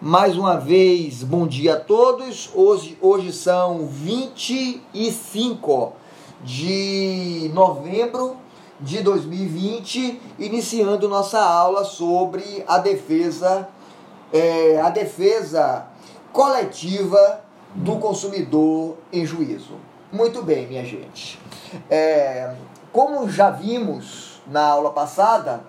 Mais uma vez, bom dia a todos. Hoje, hoje são 25 de novembro de 2020, iniciando nossa aula sobre a defesa, é, a defesa coletiva do consumidor em juízo. Muito bem, minha gente. É, como já vimos na aula passada,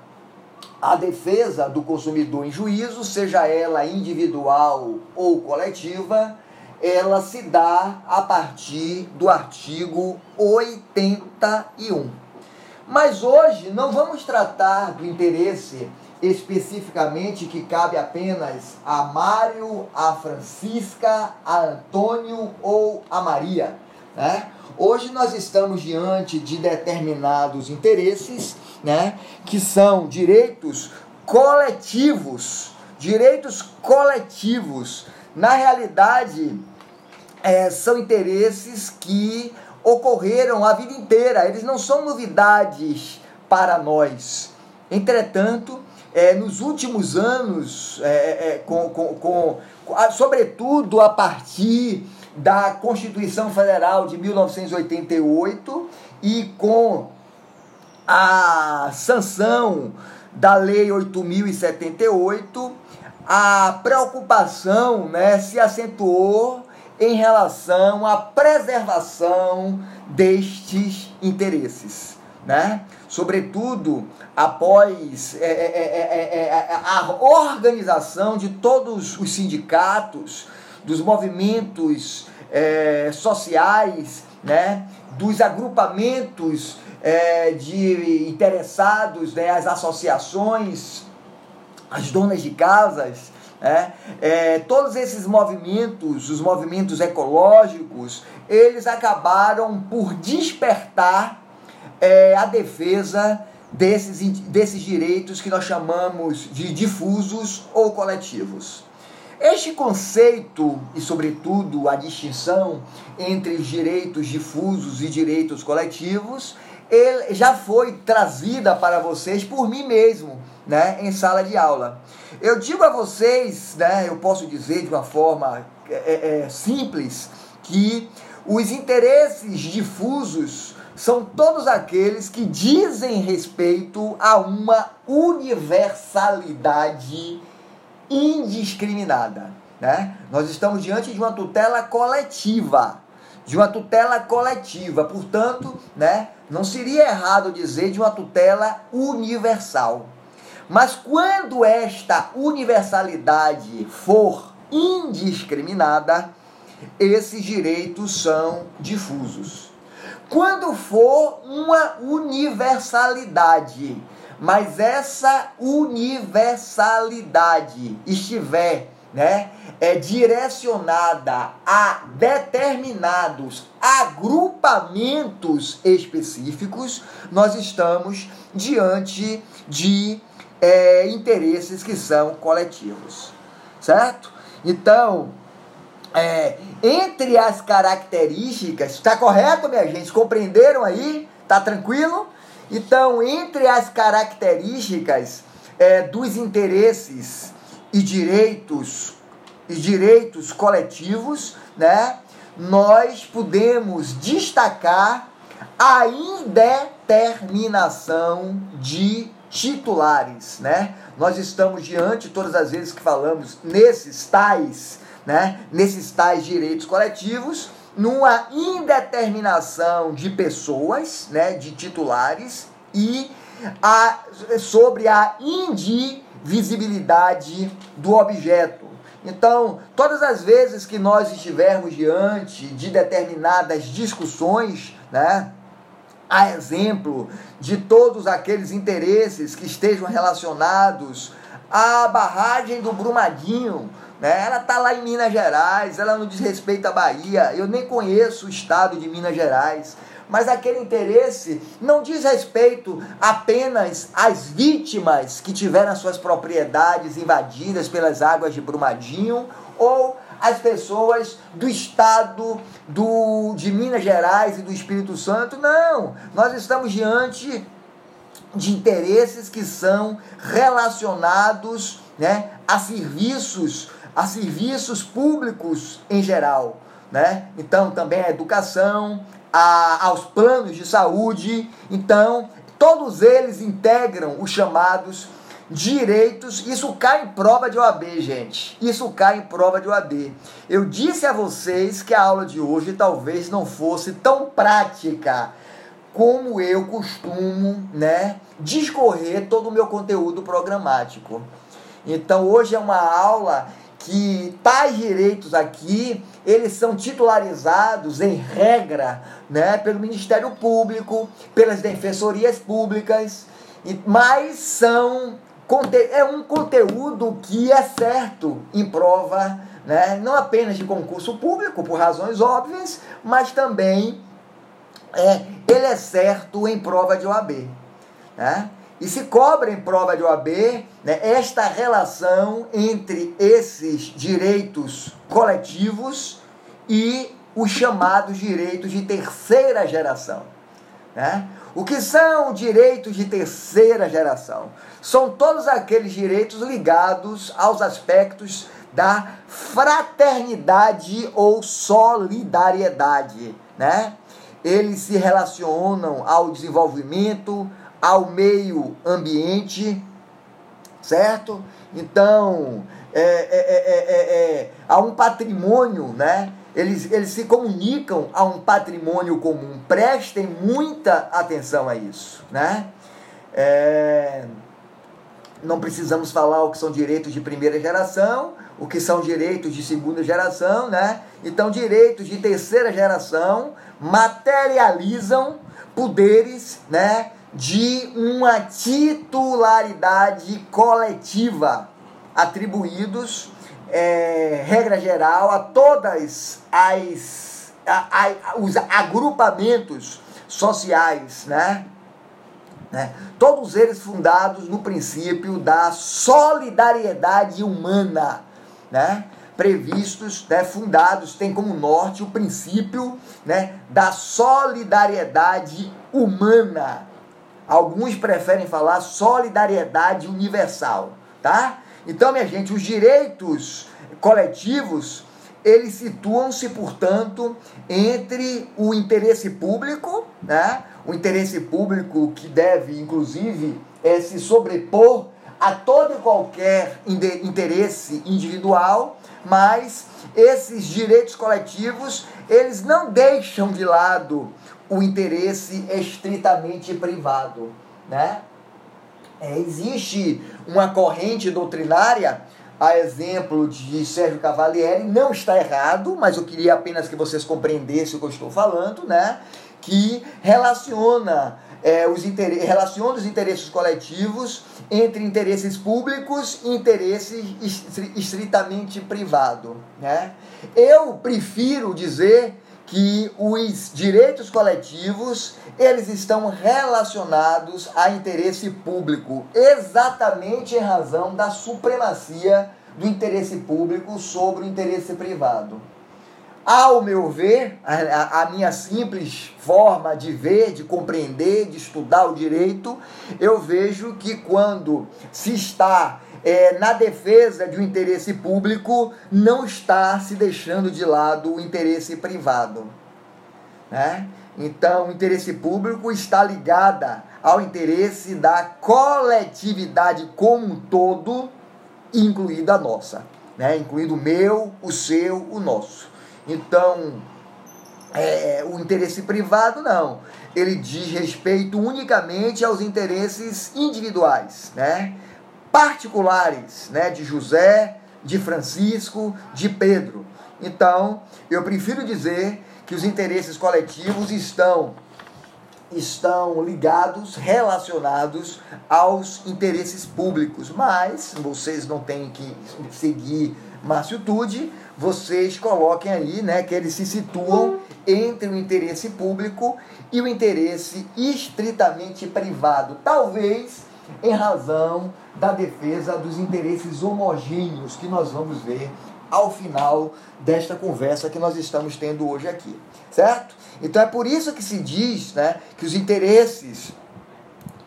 a defesa do consumidor em juízo, seja ela individual ou coletiva, ela se dá a partir do artigo 81. Mas hoje não vamos tratar do interesse especificamente que cabe apenas a Mário, a Francisca, a Antônio ou a Maria. Né? Hoje nós estamos diante de determinados interesses né, que são direitos coletivos, direitos coletivos. Na realidade, é, são interesses que ocorreram a vida inteira, eles não são novidades para nós. Entretanto, é, nos últimos anos, é, é, com, com, com, sobretudo a partir da Constituição Federal de 1988 e com a sanção da Lei 8078, a preocupação né, se acentuou em relação à preservação destes interesses. Né? Sobretudo após é, é, é, a organização de todos os sindicatos, dos movimentos sociais, né? dos agrupamentos é, de interessados, né, as associações, as donas de casas, né, é, todos esses movimentos, os movimentos ecológicos, eles acabaram por despertar é, a defesa desses, desses direitos que nós chamamos de difusos ou coletivos. Este conceito e, sobretudo, a distinção entre os direitos difusos e direitos coletivos ele já foi trazida para vocês por mim mesmo, né, em sala de aula. Eu digo a vocês, né, eu posso dizer de uma forma é, é, é, simples, que os interesses difusos são todos aqueles que dizem respeito a uma universalidade indiscriminada. Né? Nós estamos diante de uma tutela coletiva de uma tutela coletiva. Portanto, né, não seria errado dizer de uma tutela universal. Mas quando esta universalidade for indiscriminada, esses direitos são difusos. Quando for uma universalidade, mas essa universalidade estiver né, é direcionada a determinados agrupamentos específicos, nós estamos diante de é, interesses que são coletivos, certo? Então, é, entre as características, está correto, minha gente? Compreenderam aí? Tá tranquilo? Então, entre as características é, dos interesses e direitos e direitos coletivos, né? Nós podemos destacar a indeterminação de titulares, né? Nós estamos diante todas as vezes que falamos nesses tais, né? Nesses tais direitos coletivos, numa indeterminação de pessoas, né? De titulares e a, sobre a indivisibilidade do objeto. Então, todas as vezes que nós estivermos diante de determinadas discussões, né, a exemplo de todos aqueles interesses que estejam relacionados à barragem do Brumadinho, né? Ela está lá em Minas Gerais, ela não diz respeito à Bahia. Eu nem conheço o estado de Minas Gerais mas aquele interesse não diz respeito apenas às vítimas que tiveram as suas propriedades invadidas pelas águas de Brumadinho ou as pessoas do estado do, de Minas Gerais e do Espírito Santo. Não, nós estamos diante de interesses que são relacionados né, a serviços, a serviços públicos em geral, né? Então também a educação, a, aos planos de saúde, então todos eles integram os chamados direitos, isso cai em prova de OAB, gente. Isso cai em prova de OAB. Eu disse a vocês que a aula de hoje talvez não fosse tão prática como eu costumo, né, discorrer todo o meu conteúdo programático. Então hoje é uma aula que tais direitos aqui, eles são titularizados em regra, né, pelo Ministério Público, pelas defensorias públicas, mas são é um conteúdo que é certo em prova, né, não apenas de concurso público, por razões óbvias, mas também é, ele é certo em prova de OAB. Né? E se cobra em prova de OAB né, esta relação entre esses direitos coletivos e os chamados direitos de terceira geração. Né? O que são direitos de terceira geração? São todos aqueles direitos ligados aos aspectos da fraternidade ou solidariedade, né? Eles se relacionam ao desenvolvimento, ao meio ambiente, certo? Então, é, é, é, há um patrimônio, né? Eles, eles se comunicam a um patrimônio comum. Prestem muita atenção a isso, né? É, não precisamos falar o que são direitos de primeira geração, o que são direitos de segunda geração, né? Então, direitos de terceira geração materializam poderes, né? De uma titularidade coletiva atribuídos é, regra geral, a todas as a, a, os agrupamentos sociais, né? né? Todos eles fundados no princípio da solidariedade humana, né? Previstos, né? fundados, tem como norte o princípio né? da solidariedade humana. Alguns preferem falar solidariedade universal, tá? Então, minha gente, os direitos coletivos, eles situam-se, portanto, entre o interesse público, né? o interesse público que deve, inclusive, é, se sobrepor a todo e qualquer interesse individual, mas esses direitos coletivos, eles não deixam de lado o interesse estritamente privado, né? É, existe uma corrente doutrinária, a exemplo de Sérgio Cavalieri, não está errado, mas eu queria apenas que vocês compreendessem o que eu estou falando, né? Que relaciona é, os relaciona os interesses coletivos entre interesses públicos e interesses estritamente privados. Né? Eu prefiro dizer que os direitos coletivos eles estão relacionados a interesse público, exatamente em razão da supremacia do interesse público sobre o interesse privado. Ao meu ver, a, a, minha simples forma de ver, de compreender, de estudar o direito, eu vejo que quando se está é, na defesa de um interesse público, não está se deixando de lado o interesse privado. Né? Então, o interesse público está ligado ao interesse da coletividade como um todo, incluída a nossa, né? incluindo o meu, o seu, o nosso. Então, é, o interesse privado não. Ele diz respeito unicamente aos interesses individuais, né? Particulares, né, de José, de Francisco, de Pedro. Então, eu prefiro dizer que os interesses coletivos estão estão ligados, relacionados aos interesses públicos, mas vocês não têm que seguir Márcio Tude, vocês coloquem aí, né, que eles se situam entre o interesse público e o interesse estritamente privado. Talvez em razão da defesa dos interesses homogêneos que nós vamos ver ao final desta conversa que nós estamos tendo hoje aqui, certo? Então é por isso que se diz, né, que os interesses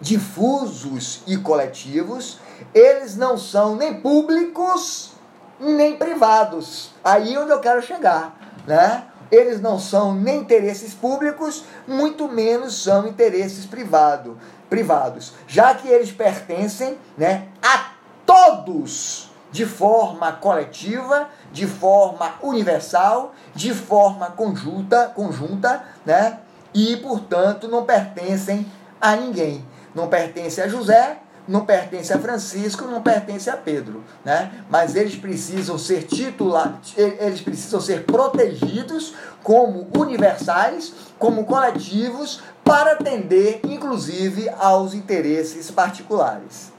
difusos e coletivos, eles não são nem públicos nem privados. Aí é onde eu quero chegar, né? Eles não são nem interesses públicos, muito menos são interesses privado, privados, já que eles pertencem, né, a todos de forma coletiva, de forma universal, de forma conjunta, conjunta, né? E, portanto, não pertencem a ninguém. Não pertence a José, não pertence a Francisco, não pertence a Pedro, né? Mas eles precisam ser titulados, eles precisam ser protegidos como universais, como coletivos, para atender, inclusive, aos interesses particulares.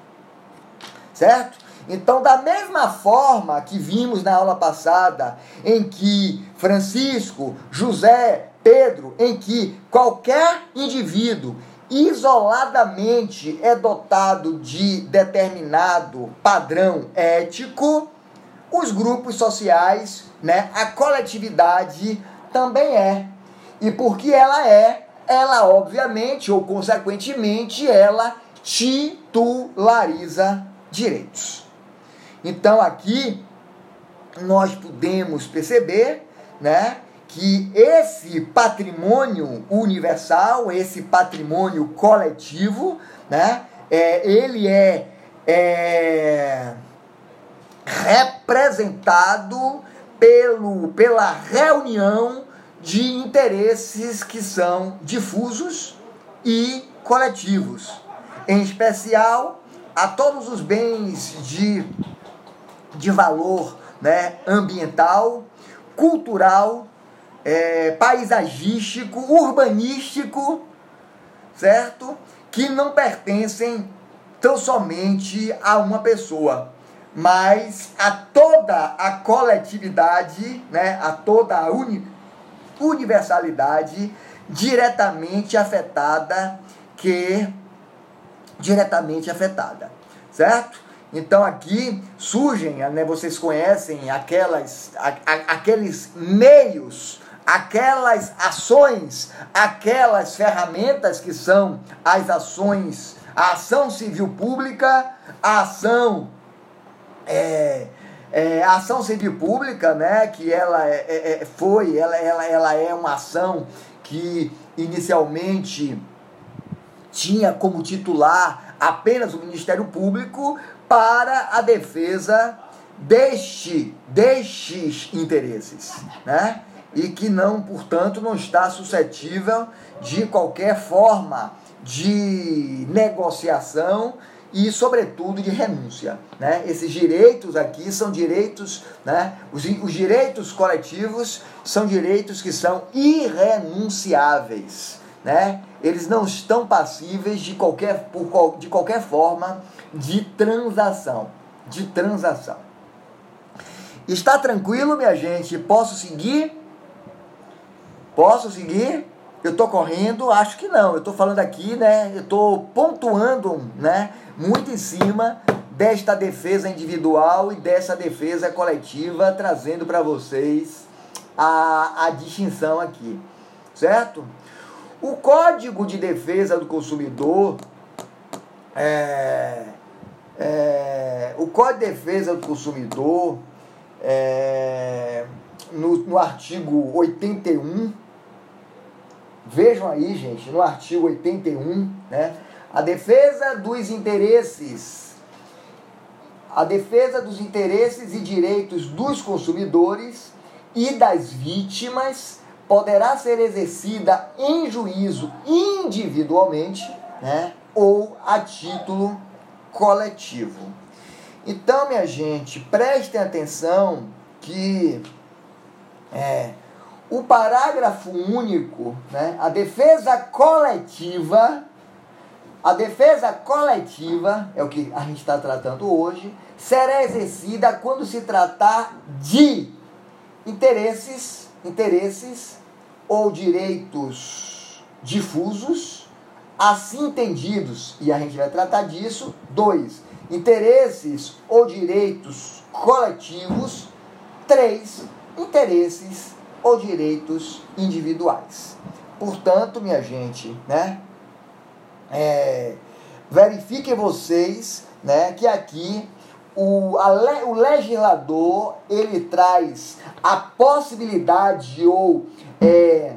Certo? Então, da mesma forma que vimos na aula passada, em que Francisco, José, Pedro, em que qualquer indivíduo isoladamente é dotado de determinado padrão ético, os grupos sociais, né, a coletividade também é. E porque ela é, ela obviamente ou consequentemente ela titulariza direitos. Então aqui nós podemos perceber, né, que esse patrimônio universal, esse patrimônio coletivo, né, é, ele é, é representado pelo, pela reunião de interesses que são difusos e coletivos, em especial a todos os bens de, de valor né, ambiental, cultural é, paisagístico, urbanístico, certo? Que não pertencem tão somente a uma pessoa, mas a toda a coletividade, né? a toda a uni universalidade diretamente afetada que diretamente afetada, certo? Então aqui surgem, né, vocês conhecem aquelas, a, a, aqueles meios aquelas ações, aquelas ferramentas que são as ações, a ação civil pública, a ação é, é, a ação civil pública, né, que ela é, é, é, foi, ela, ela, ela é uma ação que inicialmente tinha como titular apenas o Ministério Público para a defesa deste, destes interesses, né? E que não, portanto, não está suscetível de qualquer forma de negociação e, sobretudo, de renúncia. Né? Esses direitos aqui são direitos, né? os, os direitos coletivos são direitos que são irrenunciáveis. Né? Eles não estão passíveis de qualquer, por, de qualquer forma de transação. De transação. Está tranquilo, minha gente? Posso seguir? Posso seguir? Eu estou correndo? Acho que não. Eu estou falando aqui, né? Eu estou pontuando, né? Muito em cima desta defesa individual e dessa defesa coletiva, trazendo para vocês a, a distinção aqui, certo? O Código de Defesa do Consumidor, é, é, o Código de Defesa do Consumidor, é, no, no artigo 81, Vejam aí, gente, no artigo 81, né? A defesa dos interesses a defesa dos interesses e direitos dos consumidores e das vítimas poderá ser exercida em juízo individualmente, né, ou a título coletivo. Então, minha gente, prestem atenção que é, o parágrafo único, né, a defesa coletiva, a defesa coletiva, é o que a gente está tratando hoje, será exercida quando se tratar de interesses, interesses ou direitos difusos, assim entendidos, e a gente vai tratar disso. Dois, interesses ou direitos coletivos. Três, interesses ou direitos individuais. Portanto, minha gente, né? É, verifiquem vocês né, que aqui o, a, o legislador ele traz a possibilidade ou é,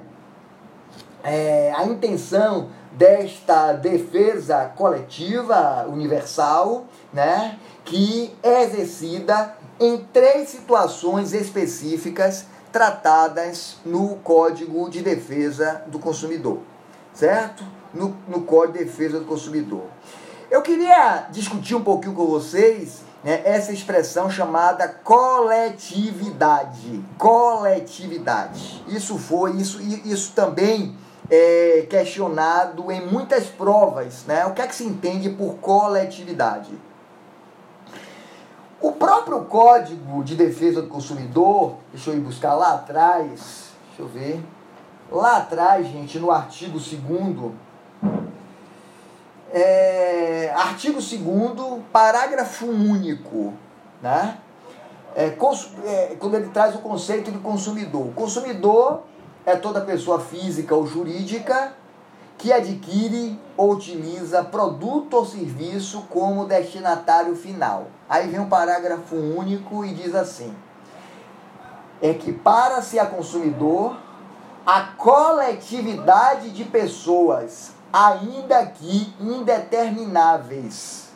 é, a intenção desta defesa coletiva universal, né, que é exercida em três situações específicas tratadas no Código de Defesa do Consumidor, certo? No, no Código de Defesa do Consumidor. Eu queria discutir um pouquinho com vocês né, essa expressão chamada coletividade. Coletividade. Isso foi, isso, isso também é questionado em muitas provas. Né? O que é que se entende por coletividade? O próprio Código de Defesa do Consumidor, deixa eu ir buscar lá atrás, deixa eu ver. Lá atrás, gente, no artigo 2 é, artigo 2 parágrafo único, né? É, cons, é, quando ele traz o conceito de consumidor. O consumidor é toda pessoa física ou jurídica que adquire ou utiliza produto ou serviço como destinatário final. Aí vem um parágrafo único e diz assim: equipara-se a consumidor a coletividade de pessoas ainda que indetermináveis,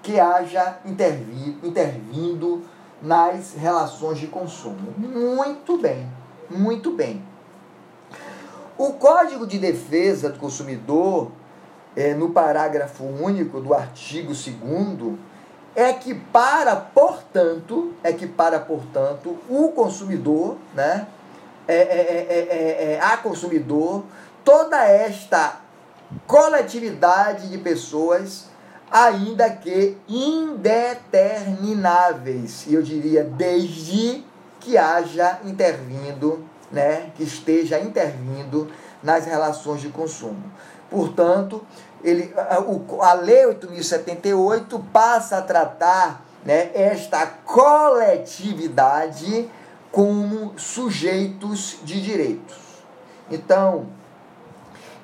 que haja intervi, intervindo nas relações de consumo. Muito bem, muito bem. O Código de Defesa do Consumidor, é, no parágrafo único do artigo 2 é que para, portanto, é que para, portanto, o consumidor, né, é, é, é, é, a consumidor toda esta coletividade de pessoas, ainda que indetermináveis, e eu diria desde que haja intervindo, né, que esteja intervindo nas relações de consumo. Portanto, ele, a, Lei 8.078 passa a tratar né, esta coletividade como sujeitos de direitos. Então,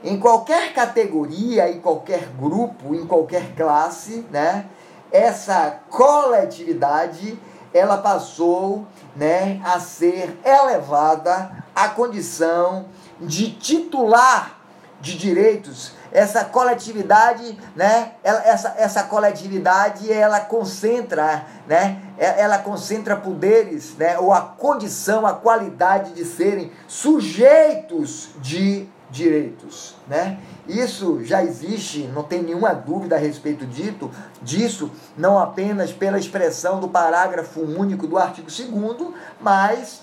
em qualquer categoria, em qualquer grupo, em qualquer classe, né? Essa coletividade ela passou, né, a ser elevada à condição de titular de direitos. Essa coletividade, né, essa, essa coletividade ela concentra, né, ela concentra poderes, né, ou a condição, a qualidade de serem sujeitos de direitos, né? Isso já existe, não tem nenhuma dúvida a respeito dito, disso, não apenas pela expressão do parágrafo único do artigo 2 mas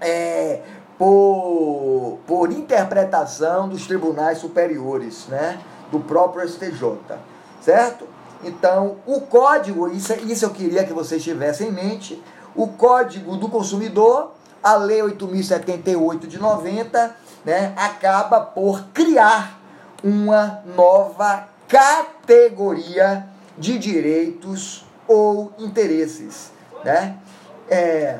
é, por, por interpretação dos tribunais superiores, né? Do próprio STJ, certo? Então, o código, isso, isso eu queria que vocês tivessem em mente, o Código do Consumidor, a Lei 8.078 de 90, né, acaba por criar uma nova categoria de direitos ou interesses, né? É,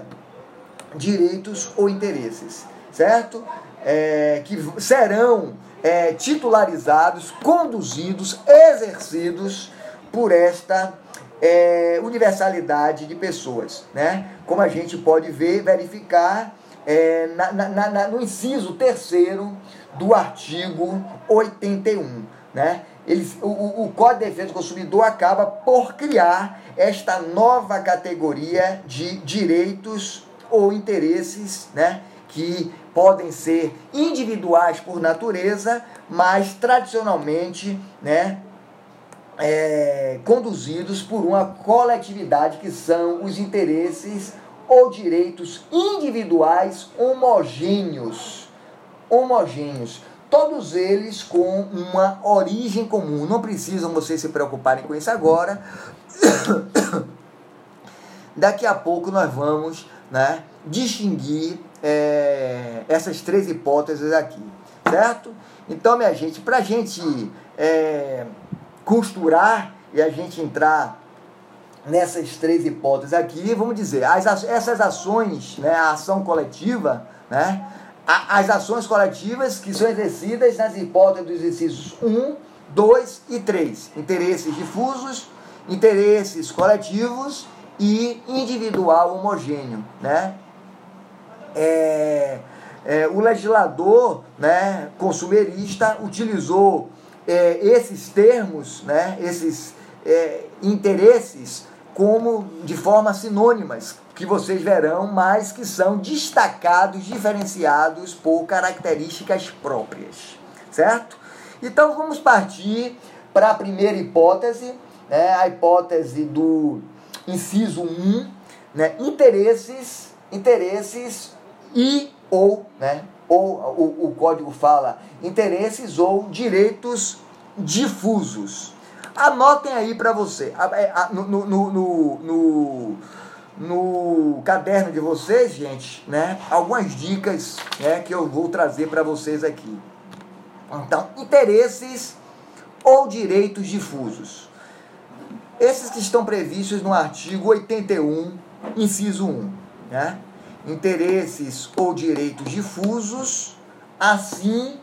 direitos ou interesses, certo? É, que serão é, titularizados, conduzidos, exercidos por esta é, universalidade de pessoas, né? Como a gente pode ver, verificar é, na, na, na, no inciso terceiro do artigo 81. Né? Ele, o, o Código de Defesa do Consumidor acaba por criar esta nova categoria de direitos ou interesses né, que podem ser individuais por natureza, mas tradicionalmente né, é, conduzidos por uma coletividade que são os interesses ou direitos individuais homogêneos. Homogêneos. Todos eles com uma origem comum. Não precisam vocês se preocuparem com isso agora. Daqui a pouco nós vamos né, distinguir é, essas três hipóteses aqui, certo? Então, minha gente, para a gente é, costurar e a gente entrar nessas três hipóteses aqui, vamos dizer, as, essas ações, né, a ação coletiva, né, as ações coletivas que são exercidas nas hipóteses dos exercícios 1, 2 e 3. Interesses difusos, interesses coletivos e individual homogêneo, né? É, é, o legislador né, consumerista utilizou é, esses termos, né, esses é, interesses, como de forma sinônimas, que vocês verão, mas que são destacados, diferenciados por características próprias, certo? Então vamos partir para a primeira hipótese, né, a hipótese do inciso 1, né, interesses, interesses e ou, né, ou o, o código fala interesses ou direitos difusos. Anotem aí para você, é, no, no, no, no, no caderno de vocês, gente, né, algumas dicas né, que eu vou trazer para vocês aqui. Então, interesses ou direitos difusos. Esses que estão previstos no artigo 81, inciso 1, né? Interesses ou direitos difusos, assim,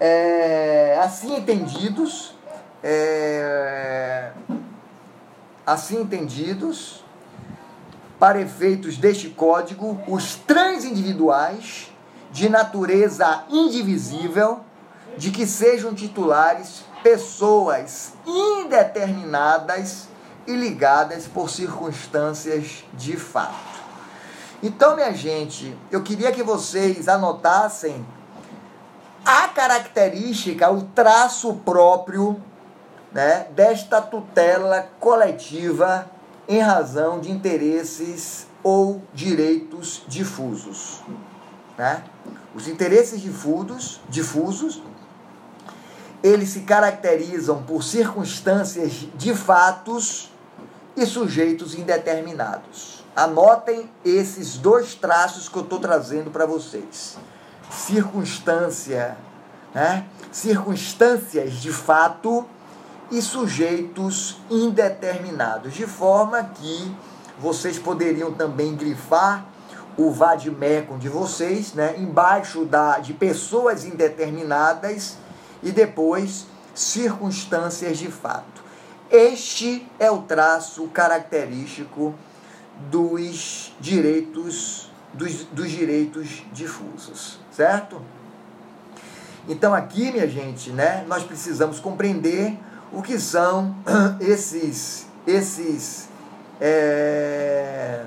é, assim entendidos, é, assim entendidos, para efeitos deste código, os transindividuais de natureza indivisível, de que sejam titulares pessoas indeterminadas e ligadas por circunstâncias de fato. Então, minha gente, eu queria que vocês anotassem a característica, o traço próprio né, desta tutela coletiva em razão de interesses ou direitos difusos. Né? Os interesses difusos, difusos eles se caracterizam por circunstâncias de fatos e sujeitos indeterminados. Anotem esses dois traços que eu estou trazendo para vocês. Circunstância, né? circunstâncias de fato e sujeitos indeterminados, de forma que vocês poderiam também grifar o vademecum de vocês, né, embaixo da de pessoas indeterminadas e depois circunstâncias de fato. Este é o traço característico dos direitos dos, dos direitos difusos, certo? Então aqui, minha gente, né, nós precisamos compreender o que são esses esses é,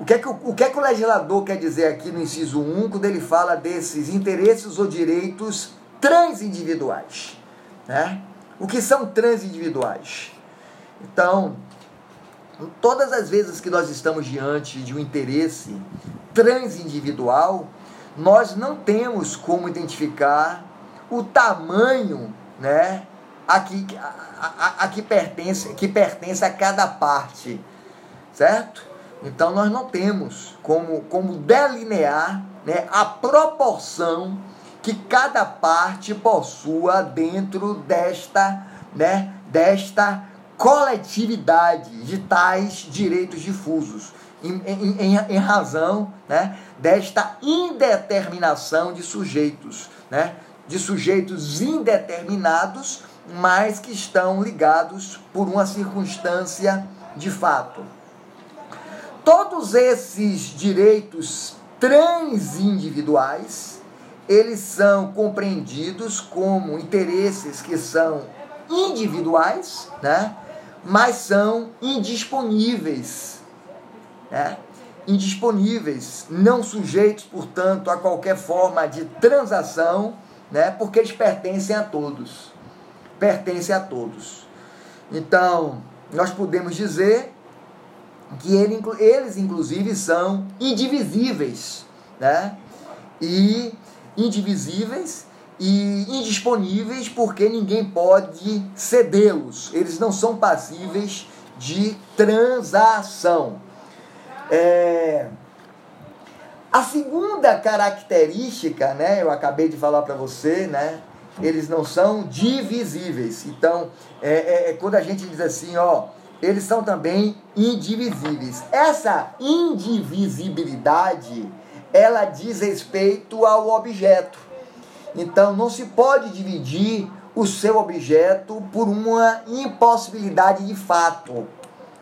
o que, é que, o que é que o legislador quer dizer aqui no inciso 1 quando ele fala desses interesses ou direitos transindividuais. Né? O que são transindividuais? Então, todas as vezes que nós estamos diante de um interesse transindividual, nós não temos como identificar o tamanho né, a, que, a, a, a que, pertence, que pertence a cada parte, certo? Então nós não temos como, como delinear né, a proporção que cada parte possua dentro desta, né, desta coletividade de tais direitos difusos, em, em, em, razão né, desta indeterminação de sujeitos, né, de sujeitos indeterminados, mas que estão ligados por uma circunstância de fato. Todos esses direitos transindividuais eles são compreendidos como interesses que são individuais, né? mas são indisponíveis. Né? Indisponíveis, não sujeitos, portanto, a qualquer forma de transação, né? porque eles pertencem a todos. Pertencem a todos. Então, nós podemos dizer que ele, eles, inclusive, são indivisíveis. Né? E indivisíveis e indisponíveis porque ninguém pode cedê-los. Eles não são passíveis de transação. É... A segunda característica, né, eu acabei de falar para você, né, eles não são divisíveis. Então, é, é, é, quando a gente diz assim, ó, eles são também indivisíveis. Essa indivisibilidade ela diz respeito ao objeto. Então não se pode dividir o seu objeto por uma impossibilidade de fato.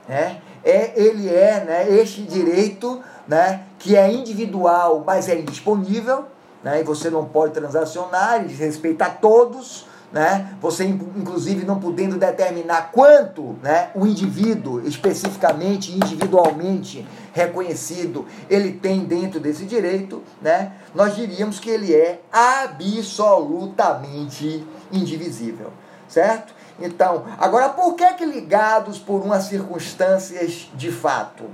Né? É, ele é né, este direito né, que é individual, mas é indisponível, né, e você não pode transacionar, ele respeita a todos, né? Você inclusive não podendo determinar quanto, né, o indivíduo especificamente, individualmente reconhecido, ele tem dentro desse direito, né? Nós diríamos que ele é absolutamente indivisível, certo? Então, agora por que que ligados por umas circunstâncias de fato?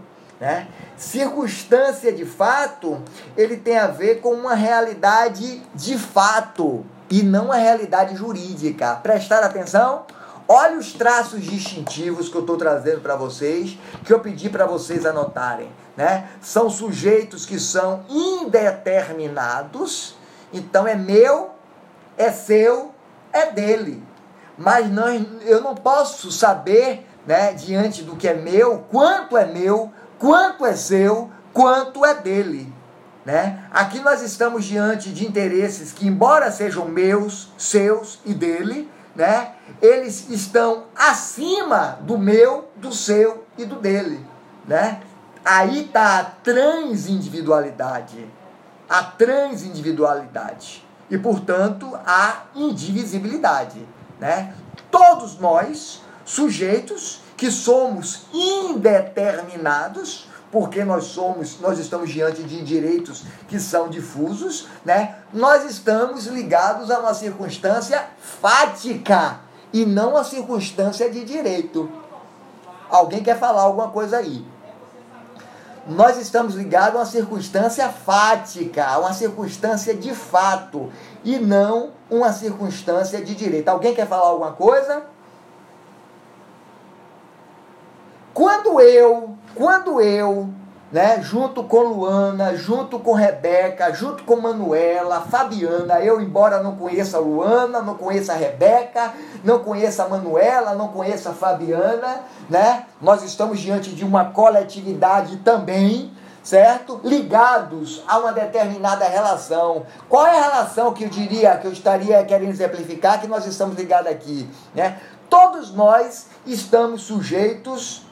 Né? Circunstância de fato, ele tem a ver com uma realidade de fato e não a realidade jurídica. Prestar atenção? Olha os traços distintivos que eu estou trazendo para vocês, que eu pedi para vocês anotarem. Né? São sujeitos que são indeterminados, então é meu, é seu, é dele. Mas não, eu não posso saber, né, diante do que é meu, quanto é meu, quanto é seu, quanto é dele. Né? Aqui nós estamos diante de interesses que, embora sejam meus, seus e dele, né, eles estão acima do meu, do seu e do dele. Né? Aí está a transindividualidade. A transindividualidade. E, portanto, a indivisibilidade. Né? Todos nós, sujeitos que somos indeterminados, porque nós somos, nós estamos diante de direitos que são difusos, né? Nós estamos ligados a uma circunstância fática e não a circunstância de direito. Alguém quer falar alguma coisa aí? Nós estamos ligados a uma circunstância fática, a uma circunstância de fato e não uma circunstância de direito. Alguém quer falar alguma coisa? Quando eu, quando eu, né, junto com Luana, junto com Rebeca, junto com Manuela, Fabiana, eu embora não conheça Luana, não conheça Rebeca, não conheça Manuela, não conheça Fabiana, né? Nós estamos diante de uma coletividade também, certo? Ligados a uma determinada relação. Qual é a relação que eu diria, que eu estaria querendo exemplificar que nós estamos ligados aqui, né? Todos nós estamos sujeitos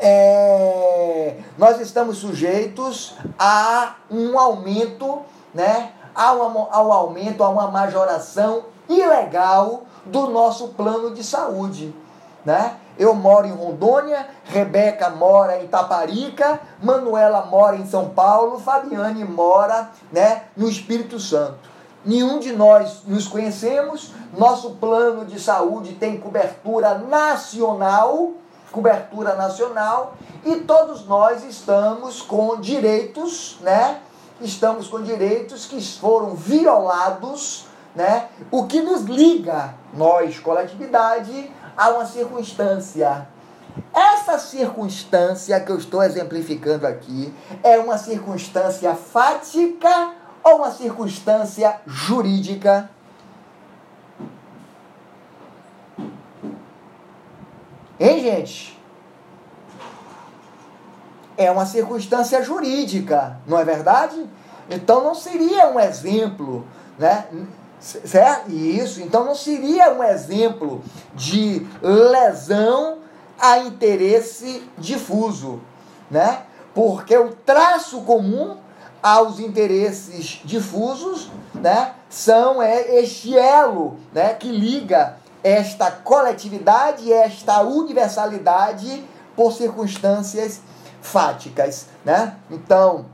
é, nós estamos sujeitos a um aumento, né, ao, ao aumento, a uma majoração ilegal do nosso plano de saúde. Né? Eu moro em Rondônia, Rebeca mora em Taparica, Manuela mora em São Paulo, Fabiane mora né, no Espírito Santo. Nenhum de nós nos conhecemos, nosso plano de saúde tem cobertura nacional, cobertura nacional e todos nós estamos com direitos, né? Estamos com direitos que foram violados, né? O que nos liga, nós, coletividade, a uma circunstância. Essa circunstância que eu estou exemplificando aqui é uma circunstância fática ou uma circunstância jurídica? Hein, gente? É uma circunstância jurídica, não é verdade? Então não seria um exemplo, né? Certo? Isso, então não seria um exemplo de lesão a interesse difuso, né? Porque o traço comum aos interesses difusos, né, são é este elo, né, que liga esta coletividade, esta universalidade por circunstâncias fáticas, né? Então,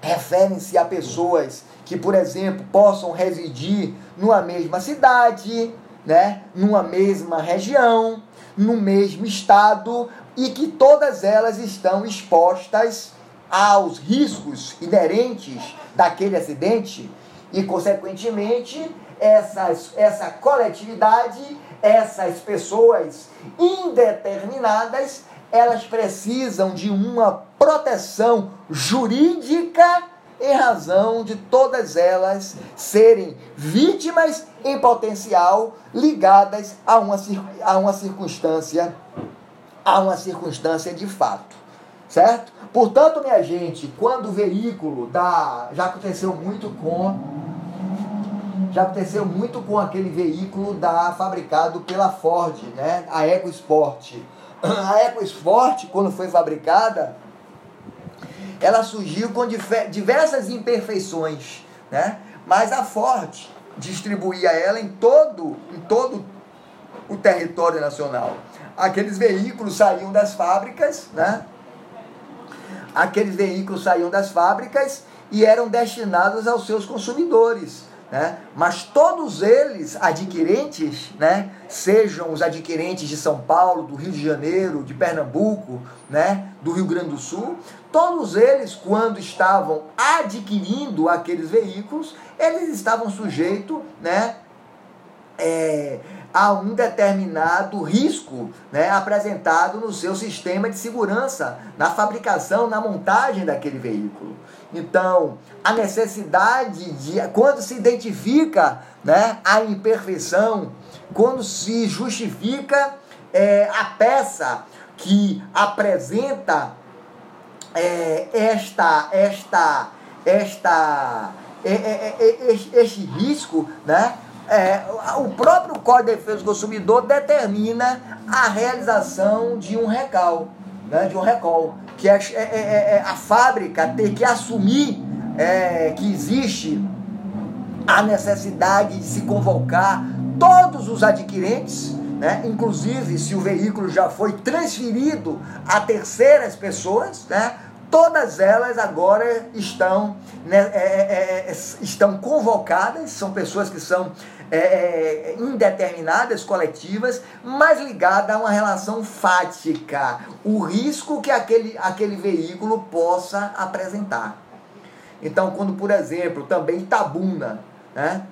referem-se a pessoas que, por exemplo, possam residir numa mesma cidade, né? Numa mesma região, no mesmo estado e que todas elas estão expostas aos riscos inerentes daquele acidente e, consequentemente, essas, essa coletividade, essas pessoas indeterminadas, elas precisam de uma proteção jurídica em razão de todas elas serem vítimas em potencial ligadas a uma, a uma circunstância a uma circunstância de fato, certo? Portanto, minha gente, quando o veículo da já aconteceu muito com Já aconteceu muito com aquele veículo da fabricado pela Ford, né? A EcoSport. A EcoSport, quando foi fabricada, ela surgiu com diversas imperfeições, né? Mas a Ford distribuía ela em todo, em todo o território nacional. Aqueles veículos saíam das fábricas, né? Aqueles veículos saíam das fábricas e eram destinados aos seus consumidores. Né? Mas todos eles adquirentes, né? sejam os adquirentes de São Paulo, do Rio de Janeiro, de Pernambuco, né? do Rio Grande do Sul, todos eles, quando estavam adquirindo aqueles veículos, eles estavam sujeitos né? É, a um determinado risco né, apresentado no seu sistema de segurança, na fabricação, na montagem daquele veículo. Então, a necessidade de, quando se identifica né, a imperfeição, quando se justifica é, a peça que apresenta é, esta, esta, esta, é, é, é este, este risco, né? É, o próprio Código de Defesa do Consumidor determina a realização de um recal, né, de um recall, que é, é, é, é a fábrica ter que assumir é, que existe a necessidade de se convocar todos os adquirentes, né, inclusive se o veículo já foi transferido a terceiras pessoas, né, todas elas agora estão, né, é, é, é, estão convocadas, são pessoas que são é, é, indeterminadas, coletivas, mas ligadas a uma relação fática, o risco que aquele, aquele veículo possa apresentar. Então, quando, por exemplo, também Itabuna, né?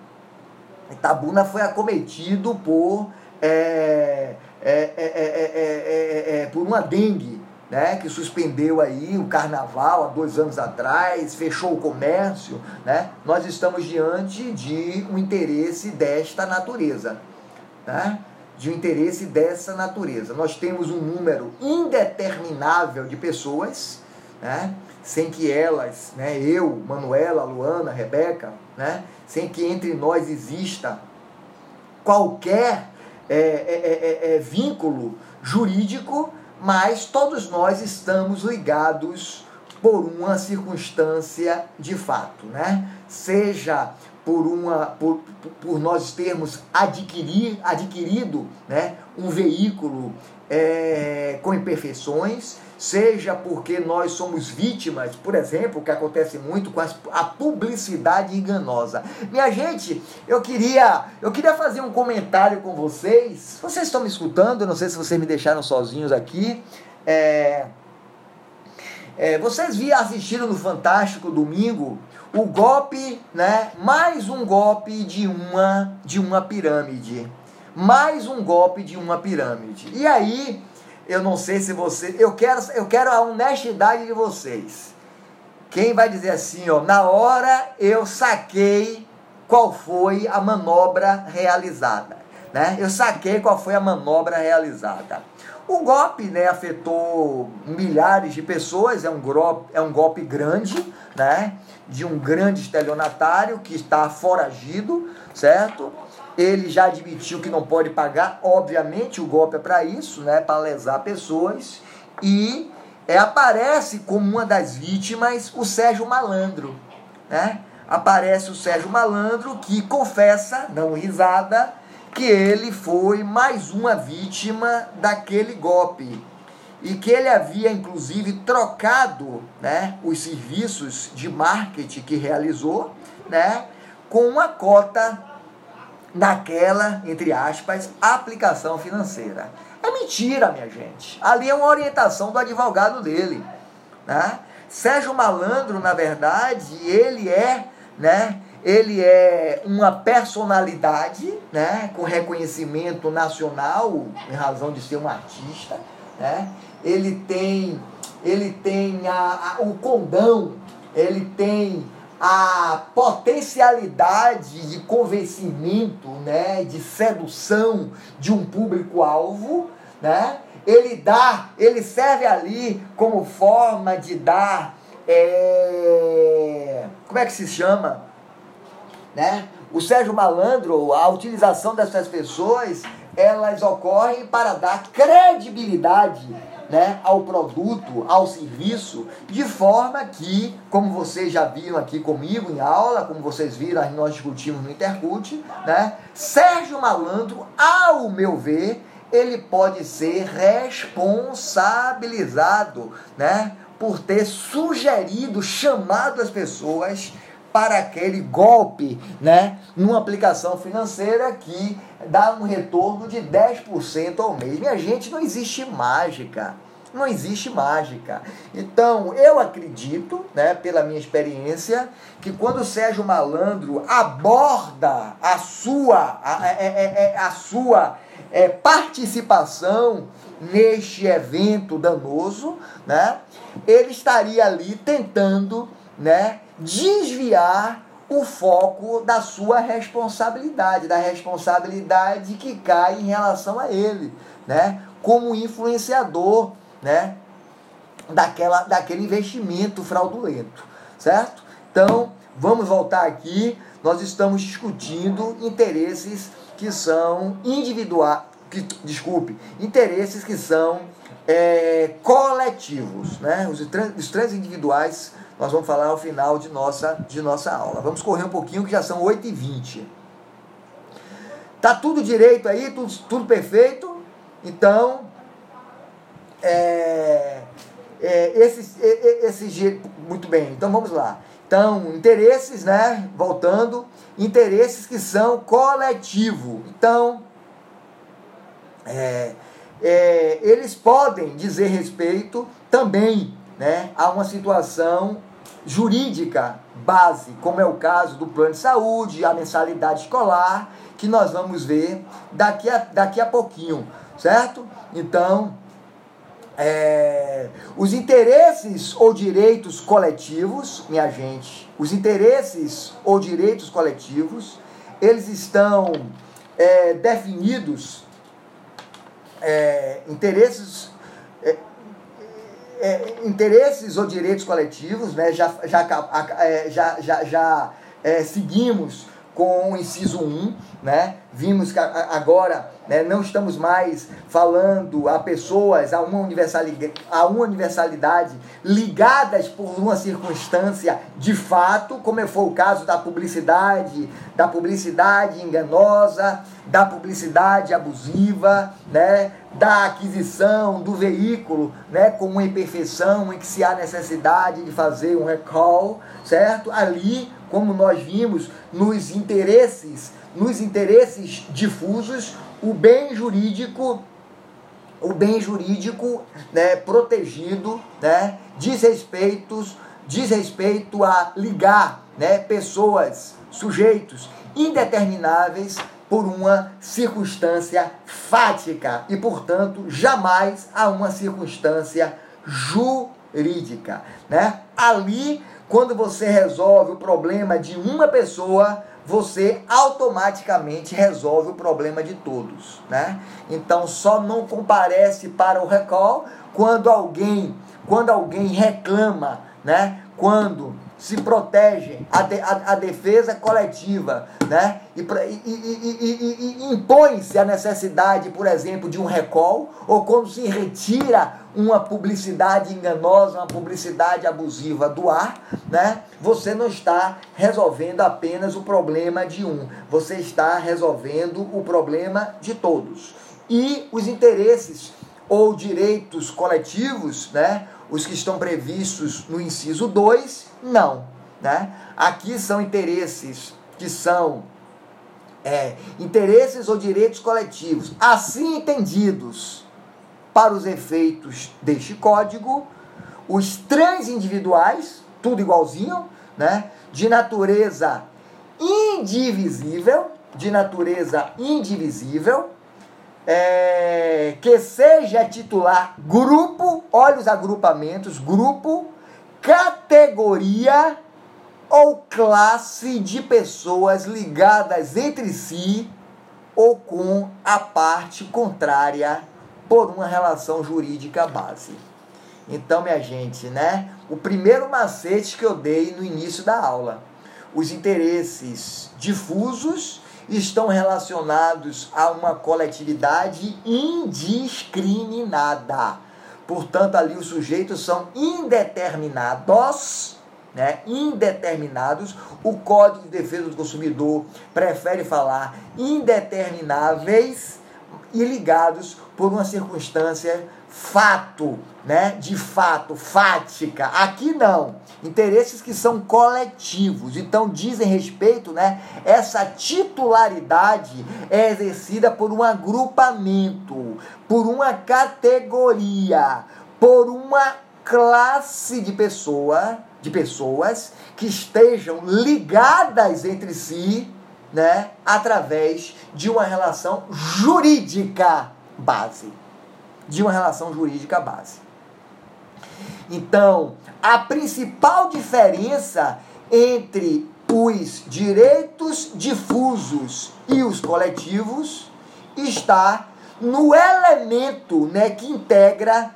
Itabuna foi acometido por, é, é, é, por uma dengue né, que suspendeu aí o carnaval há dois anos atrás, fechou o comércio, né, nós estamos diante de um interesse desta natureza. Né, de um interesse dessa natureza. Nós temos um número indeterminável de pessoas, né, sem que elas, né, eu, Manuela, Luana, Rebeca, né, sem que entre nós exista qualquer é, é, é, vínculo jurídico mas todos nós estamos ligados por uma circunstância de fato, né? Seja por uma por, por nós termos adquirir, adquirido né, um veículo é, com imperfeições, seja porque nós somos vítimas, por exemplo, que acontece muito com a publicidade enganosa. Minha gente, eu queria, eu queria fazer um comentário com vocês. Vocês estão me escutando? Não sei se vocês me deixaram sozinhos aqui. É, é, vocês viram assistindo no Fantástico domingo o golpe, né? Mais um golpe de uma de uma pirâmide. Mais um golpe de uma pirâmide. E aí eu não sei se você. Eu quero, eu quero a honestidade de vocês. Quem vai dizer assim, ó, na hora eu saquei qual foi a manobra realizada. Né? Eu saquei qual foi a manobra realizada. O golpe né, afetou milhares de pessoas, é um, golpe, é um golpe grande, né, de um grande estelionatário que está foragido, certo? Ele já admitiu que não pode pagar, obviamente o golpe é para isso, né, para lesar pessoas, e é, aparece como uma das vítimas o Sérgio Malandro, né? Aparece o Sérgio Malandro que confessa, não risada, que ele foi mais uma vítima daquele golpe e que ele havia inclusive trocado, né, os serviços de marketing que realizou, né, com uma cota naquela, entre aspas, aplicação financeira. É mentira, minha gente. Ali é uma orientação do advogado dele. Né? Sérgio Malandro, na verdade, ele é, né, ele é uma personalidade, né, com reconhecimento nacional, em razão de ser um artista, né? Ele tem, ele tem a, a o condão, ele tem a potencialidade de convencimento, né, de sedução de um público-alvo, né? Ele dá, ele serve ali como forma de dar, é, como é que se chama, né? o Sérgio Malandro, a utilização dessas pessoas, elas ocorrem para dar credibilidade né, ao produto, ao serviço, de forma que, como vocês já viram aqui comigo em aula, como vocês viram, nós discutimos no Intercult, né, Sérgio Malandro, ao meu ver, ele pode ser responsabilizado, né, por ter sugerido, chamado as pessoas para aquele golpe, né, numa aplicação financeira que dá um retorno de 10% ao mês. Minha gente, não existe mágica. Não existe mágica. Então, eu acredito, né, pela minha experiência, que quando o Sérgio Malandro aborda a sua, a, a, é, é, é, a sua é, participação neste evento danoso, né, ele estaria ali tentando né, desviar o foco da sua responsabilidade, da responsabilidade que cai em relação a ele, né? Como influenciador, né? Daquela, daquele investimento fraudulento, certo? Então, vamos voltar aqui. Nós estamos discutindo interesses que são individuais, que, desculpe, interesses que são é, coletivos, né? Os, trans, os transindividuais nós vamos falar ao final de nossa, de nossa aula. Vamos correr um pouquinho, que já são 8h20. Tá tudo direito aí, tudo, tudo perfeito? Então, é, é, esses, esses, muito bem, então vamos lá. Então, interesses, né? Voltando, interesses que são coletivo. Então, é, é, eles podem dizer respeito também né, a uma situação jurídica base, como é o caso do plano de saúde, a mensalidade escolar, que nós vamos ver daqui a, daqui a pouquinho, certo? Então, é, os interesses ou direitos coletivos, minha gente, os interesses ou direitos coletivos, eles estão é, definidos, é, interesses é, interesses ou direitos coletivos, né? já, já, é, já, já, já é, seguimos com o inciso 1, né? Vimos que agora né, não estamos mais falando a pessoas a uma, universalidade, a uma universalidade ligadas por uma circunstância de fato, como foi o caso da publicidade, da publicidade enganosa, da publicidade abusiva, né? da aquisição do veículo né, com uma imperfeição em que se há necessidade de fazer um recall, certo? Ali, como nós vimos, nos interesses, nos interesses difusos, o bem jurídico o bem jurídico né, protegido né, diz, respeitos, diz respeito a ligar né, pessoas, sujeitos indetermináveis por uma circunstância fática e, portanto, jamais a uma circunstância jurídica, né? Ali, quando você resolve o problema de uma pessoa, você automaticamente resolve o problema de todos, né? Então, só não comparece para o recall quando alguém, quando alguém reclama, né? Quando se protegem, a, de, a, a, defesa coletiva, né? E, e, e, e impõe-se a necessidade, por exemplo, de um recall, ou quando se retira uma publicidade enganosa, uma publicidade abusiva do ar, né? Você não está resolvendo apenas o problema de um, você está resolvendo o problema de todos. E os interesses ou direitos coletivos, né? Os que estão previstos no inciso 2, não. Né? Aqui são interesses que são é, interesses ou direitos coletivos, assim entendidos para os efeitos deste código, os transindividuais, tudo igualzinho, né? de natureza indivisível, de natureza indivisível, é, que seja titular grupo, olha os agrupamentos, grupo, categoria ou classe de pessoas ligadas entre si ou com a parte contrária por uma relação jurídica base. Então, minha gente, né? O primeiro macete que eu dei no início da aula. os interesses difusos estão relacionados a uma coletividade indiscriminada. Portanto, ali os sujeitos são indeterminados, né? Indeterminados. O Código de Defesa do Consumidor prefere falar indetermináveis e ligados por uma circunstância fato, né? De fato, fática. Aqui não. Interesses que são coletivos. Então dizem respeito, né? Essa titularidade é exercida por um agrupamento, por uma categoria, por uma classe de pessoa, de pessoas que estejam ligadas entre si, né, através de uma relação jurídica base de uma relação jurídica base. Então, a principal diferença entre os direitos difusos e os coletivos está no elemento né, que integra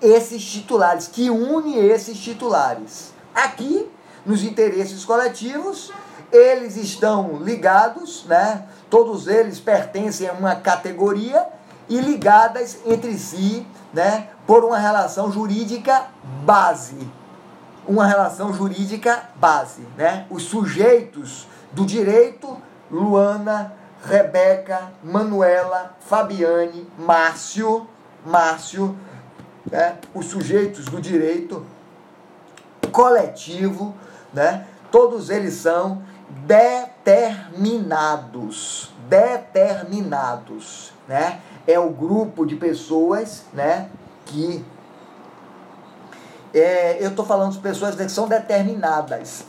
esses titulares, que une esses titulares. Aqui, nos interesses coletivos, eles estão ligados, né? todos eles pertencem a uma categoria e ligadas entre si, né, por uma relação jurídica base. Uma relação jurídica base, né? Os sujeitos do direito, Luana, Rebeca, Manuela, Fabiane, Márcio, Márcio, né? Os sujeitos do direito coletivo, né? Todos eles são determinados, determinados, né? É o grupo de pessoas, né, que é, eu estou falando de pessoas que são determinadas.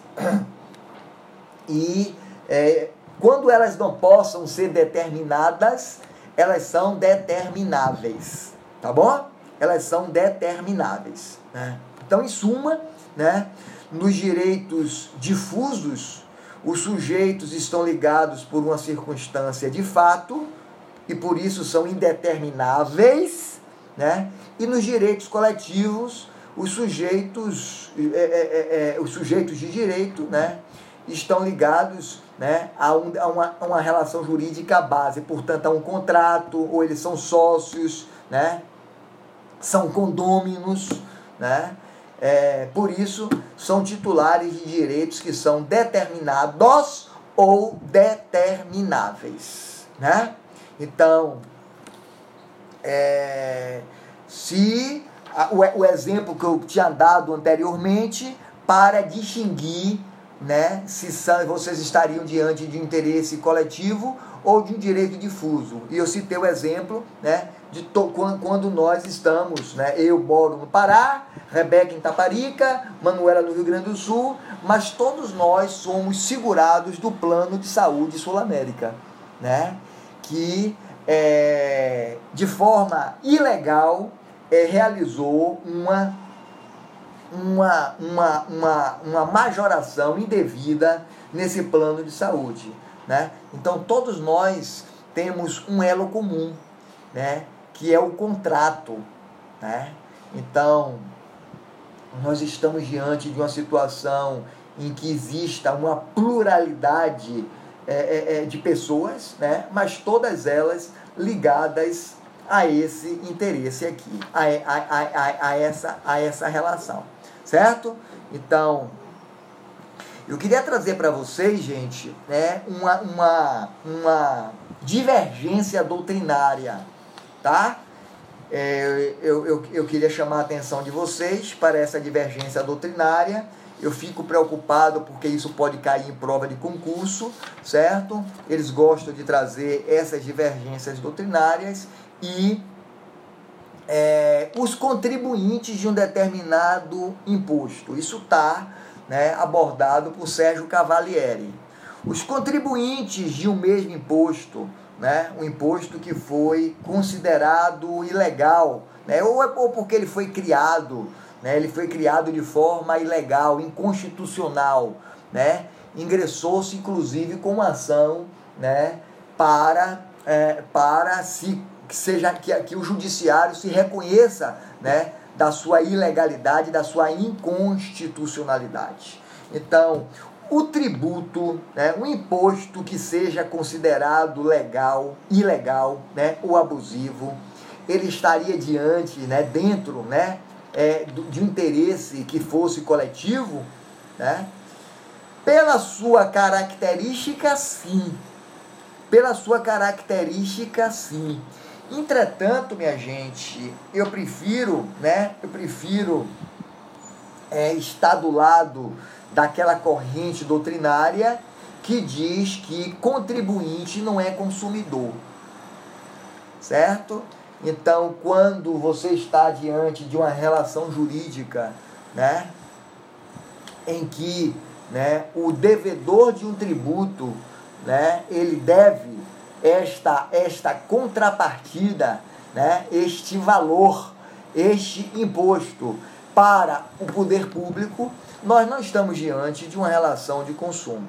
E é, quando elas não possam ser determinadas, elas são determináveis. Tá bom? Elas são determináveis. Né? Então, em suma, né, nos direitos difusos, os sujeitos estão ligados por uma circunstância de fato e por isso são indetermináveis, né? E nos direitos coletivos, os sujeitos, é, é, é, é, os sujeitos de direito, né? Estão ligados né, a, um, a, uma, a uma relação jurídica base, portanto, a um contrato, ou eles são sócios, né? São condôminos, né? É, por isso, são titulares de direitos que são determinados ou determináveis, né? Então, é, se a, o, o exemplo que eu tinha dado anteriormente para distinguir né, se são, vocês estariam diante de um interesse coletivo ou de um direito difuso. E eu citei o exemplo né, de to, quando, nós estamos, né, eu moro no Pará, Rebeca em Taparica, Manuela no Rio Grande do Sul, mas todos nós somos segurados do plano de saúde Sul-América. Né? Que é, de forma ilegal é, realizou uma, uma, uma, uma, uma majoração indevida nesse plano de saúde. Né? Então todos nós temos um elo comum, né? que é o contrato. Né? Então, nós estamos diante de uma situação em que exista uma pluralidade é, é, é, de pessoas, né? mas todas elas ligadas a esse interesse aqui, a, a, a, a, essa, a essa relação, certo? Então, eu queria trazer para vocês, gente, né, uma, uma, uma divergência doutrinária, tá? É, eu, eu, eu queria chamar a atenção de vocês para essa divergência doutrinária eu fico preocupado porque isso pode cair em prova de concurso, certo? Eles gostam de trazer essas divergências doutrinárias e é, os contribuintes de um determinado imposto. Isso está né, abordado por Sérgio Cavalieri. Os contribuintes de um mesmo imposto, né, um imposto que foi considerado ilegal, né, ou, ou porque ele foi criado né? Ele foi criado de forma ilegal, inconstitucional, né? Ingressou-se inclusive com uma ação, né? Para é, para se que seja que, que o judiciário se reconheça, né? Da sua ilegalidade, da sua inconstitucionalidade. Então, o tributo, né, um imposto que seja considerado legal, ilegal, né, ou abusivo, ele estaria diante, né, dentro, né, é, de interesse que fosse coletivo, né? Pela sua característica, sim. Pela sua característica, sim. Entretanto, minha gente, eu prefiro, né? Eu prefiro é, estar do lado daquela corrente doutrinária que diz que contribuinte não é consumidor. Certo? Então, quando você está diante de uma relação jurídica, né, em que, né, o devedor de um tributo, né, ele deve esta esta contrapartida, né, este valor, este imposto para o poder público, nós não estamos diante de uma relação de consumo.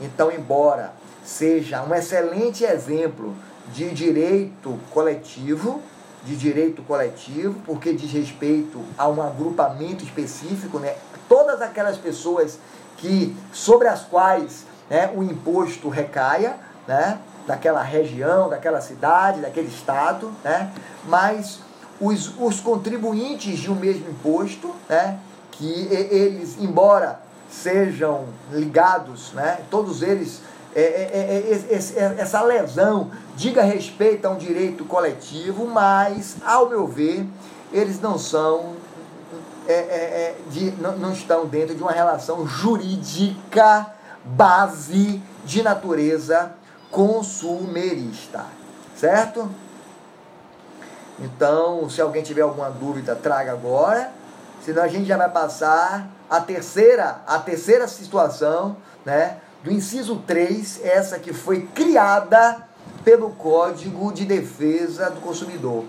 Então, embora seja um excelente exemplo de direito coletivo, de direito coletivo, porque diz respeito a um agrupamento específico, né? Todas aquelas pessoas que sobre as quais né, o imposto recaia, né? Daquela região, daquela cidade, daquele estado, né? Mas os, os contribuintes de um mesmo imposto, né? Que eles, embora sejam ligados, né? Todos eles essa lesão diga respeito a um direito coletivo, mas, ao meu ver, eles não são, de, não estão dentro de uma relação jurídica base de natureza consumerista, certo? Então, se alguém tiver alguma dúvida, traga agora, senão a gente já vai passar a terceira, a terceira situação, né? Do inciso 3, essa que foi criada pelo Código de Defesa do Consumidor.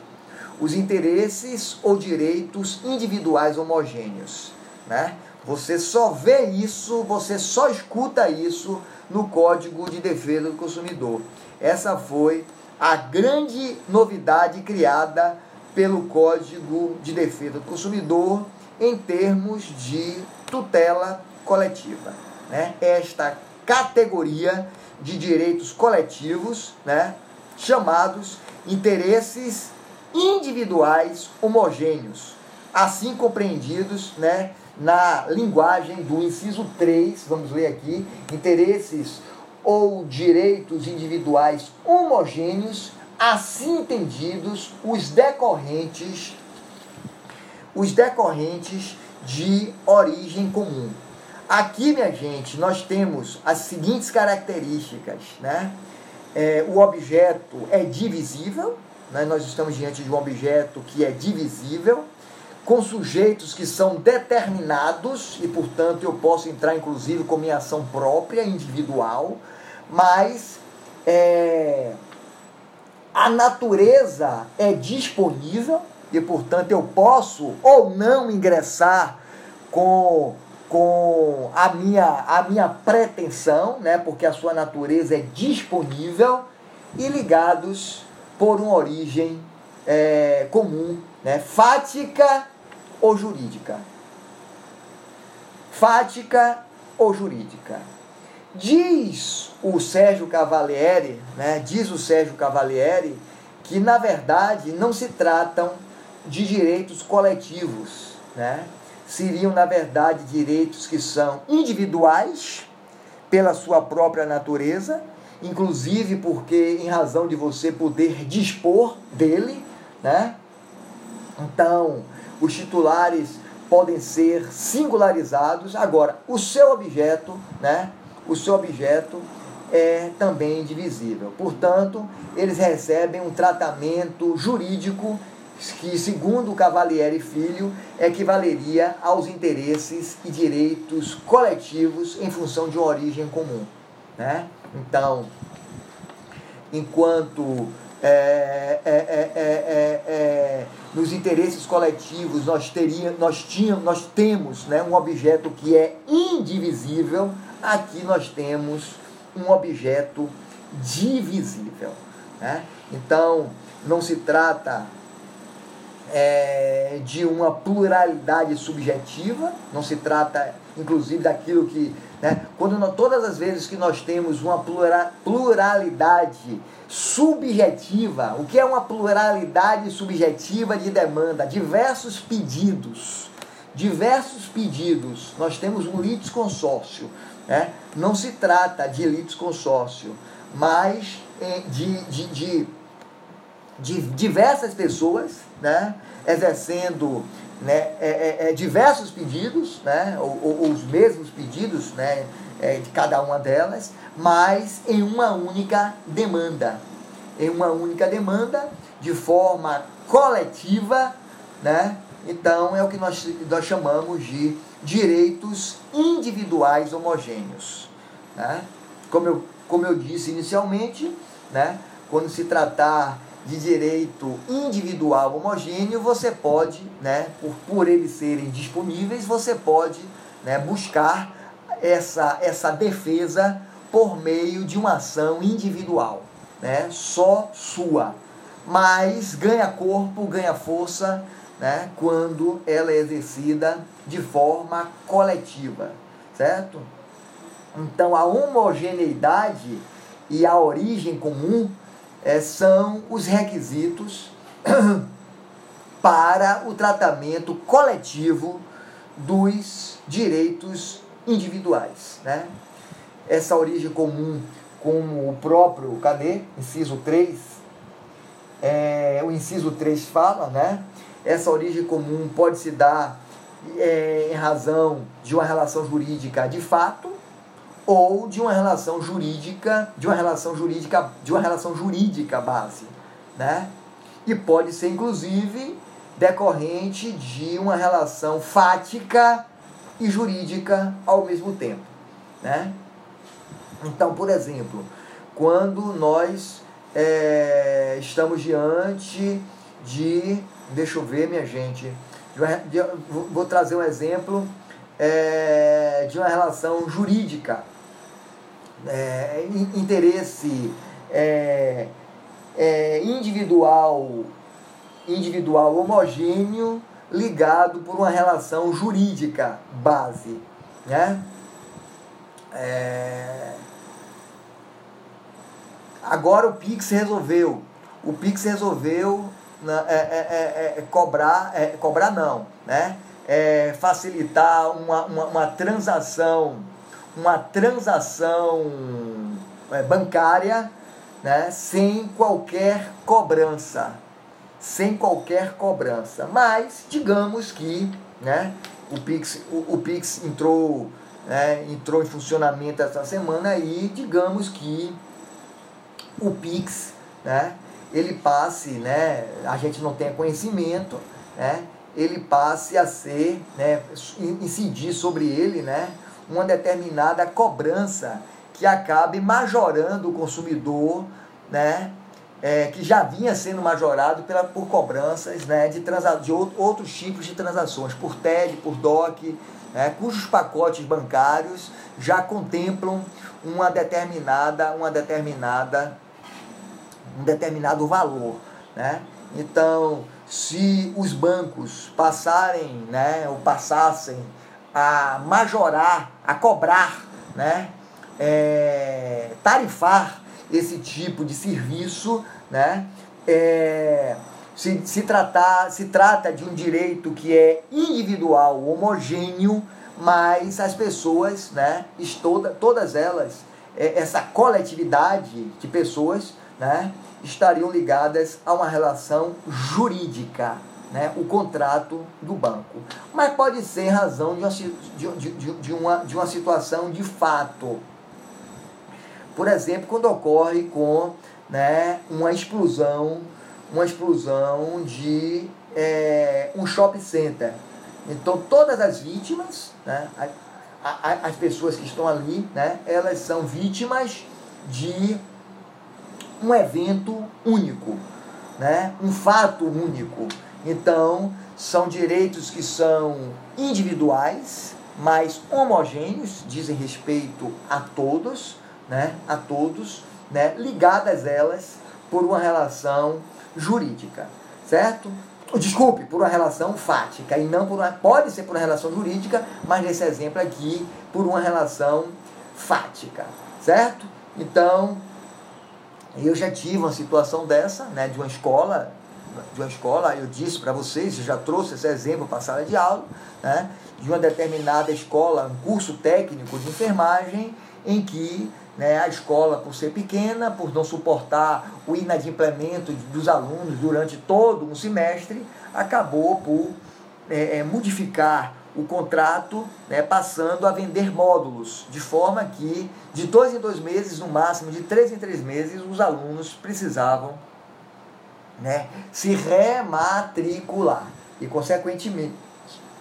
Os interesses ou direitos individuais homogêneos. Né? Você só vê isso, você só escuta isso no Código de Defesa do Consumidor. Essa foi a grande novidade criada pelo Código de Defesa do Consumidor em termos de tutela coletiva. Né? Esta categoria de direitos coletivos, né, chamados interesses individuais homogêneos, assim compreendidos né, na linguagem do inciso 3, vamos ler aqui, interesses ou direitos individuais homogêneos, assim entendidos os decorrentes os decorrentes de origem comum. Aqui, minha gente, nós temos as seguintes características, né? É, o objeto é divisível, né? nós estamos diante de um objeto que é divisível, com sujeitos que são determinados, e portanto eu posso entrar inclusive com minha ação própria, individual, mas é, a natureza é disponível, e portanto eu posso ou não ingressar com com a minha, a minha pretensão, né, porque a sua natureza é disponível, e ligados por uma origem é, comum, né, fática ou jurídica. Fática ou jurídica. Diz o Sérgio Cavalieri, né, diz o Sérgio Cavalieri, que na verdade não se tratam de direitos coletivos, né? Seriam, na verdade, direitos que são individuais pela sua própria natureza, inclusive porque, em razão de você poder dispor dele, né? Então, os titulares podem ser singularizados. Agora, o seu objeto, né? O seu objeto é também indivisível. Portanto, eles recebem um tratamento jurídico que, segundo Cavalieri Filho, equivaleria aos interesses e direitos coletivos em função de uma origem comum. Né? Então, enquanto é, é, é, nos interesses coletivos nós, teria, nós, tínhamos, nós temos né, um objeto que é indivisível, aqui nós temos um objeto divisível. Né? Então, não se trata é, de uma pluralidade subjetiva, não se trata, inclusive, daquilo que. Né, quando nós, todas as vezes que nós temos uma plura, pluralidade subjetiva, o que é uma pluralidade subjetiva de demanda? Diversos pedidos. Diversos pedidos. Nós temos um litisconsórcio. Né? Não se trata de litisconsórcio, mas é, de, de, de, de diversas pessoas né? exercendo né, é, é, é, diversos pedidos, né, ou, ou, os mesmos pedidos né, é, de cada uma delas, mas em uma única demanda. Em uma única demanda, de forma coletiva, né? Então é o que nós, nós chamamos de direitos individuais homogêneos. Né? Como, eu, como eu disse inicialmente, né? quando se tratar de direito individual homogêneo, você pode, né, por, por eles serem disponíveis, você pode né, buscar essa, essa defesa por meio de uma ação individual, né, só sua. Mas ganha corpo, ganha força né, quando ela é exercida de forma coletiva, certo? Então a homogeneidade e a origem comum é, são os requisitos para o tratamento coletivo dos direitos individuais. Né? Essa origem comum, como o próprio, cadê? Inciso 3, é, o inciso 3 fala, né? Essa origem comum pode se dar é, em razão de uma relação jurídica de fato, ou de uma relação jurídica, de uma relação jurídica, de uma relação jurídica base, né? E pode ser inclusive decorrente de uma relação fática e jurídica ao mesmo tempo, né? Então, por exemplo, quando nós é, estamos diante de, deixa eu ver, minha gente, de, de, vou trazer um exemplo é, de uma relação jurídica é, interesse é, é, individual, individual homogêneo ligado por uma relação jurídica base, né? É... Agora o Pix resolveu, o Pix resolveu né, é, é, é, cobrar, cobrar não, né? facilitar uma, uma, uma transação uma transação é, bancária né, sem qualquer cobrança. Sem qualquer cobrança. Mas, digamos que né, o, Pix, o, o Pix entrou, né, entrou em funcionamento essa semana e digamos que o Pix né, ele passe, né, a gente não tem conhecimento, né, ele passe a ser, né, incidir sobre ele, né, uma determinada cobrança que acabe majorando o consumidor, né? É, que já vinha sendo majorado pela, por cobranças né, de, transa, de outros tipos de transações, por TED, por DOC, né, cujos pacotes bancários já contemplam uma determinada, uma determinada, um determinado valor. Né? Então, se os bancos passarem, né, ou passassem a majorar, a cobrar, né? É, tarifar esse tipo de serviço, né? É, se, se, tratar, se trata de um direito que é individual, homogêneo, mas as pessoas, né, toda, todas elas, é, essa coletividade de pessoas, né, estariam ligadas a uma relação jurídica né, o contrato do banco. Mas pode ser razão de uma, de, de, de, uma, de uma situação de fato. Por exemplo, quando ocorre com né, uma explosão, uma explosão de é, um shopping center. Então todas as vítimas, né, a, a, as pessoas que estão ali, né, elas são vítimas de um evento único, né, um fato único. Então, são direitos que são individuais, mas homogêneos, dizem respeito a todos, né, a todos, né, ligadas elas por uma relação jurídica, certo? Desculpe, por uma relação fática e não por uma. Pode ser por uma relação jurídica, mas nesse exemplo aqui, por uma relação fática. Certo? Então, eu já tive uma situação dessa, né, de uma escola, de uma escola, eu disse para vocês, eu já trouxe esse exemplo para a sala de aula, né, de uma determinada escola, um curso técnico de enfermagem, em que né, a escola, por ser pequena, por não suportar o inadimplemento dos alunos durante todo um semestre, acabou por é, é, modificar o contrato, né, passando a vender módulos, de forma que de dois em dois meses, no máximo de três em três meses, os alunos precisavam né, se rematricular e, consequentemente,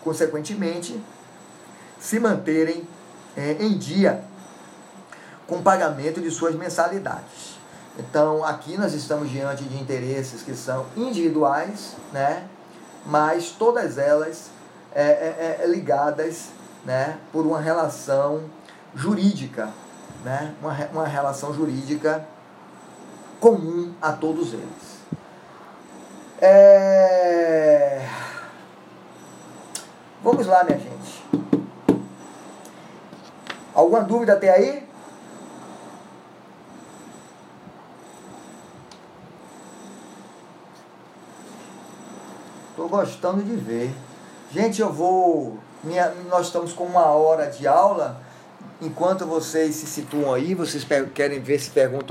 consequentemente se manterem é, em dia com pagamento de suas mensalidades. Então, aqui nós estamos diante de interesses que são individuais, né? mas todas elas é, é, é ligadas né? por uma relação jurídica, né? uma, uma relação jurídica comum a todos eles. É... Vamos lá, minha gente. Alguma dúvida até aí? Estou gostando de ver. Gente, eu vou. Minha, nós estamos com uma hora de aula. Enquanto vocês se situam aí, vocês querem ver se perguntam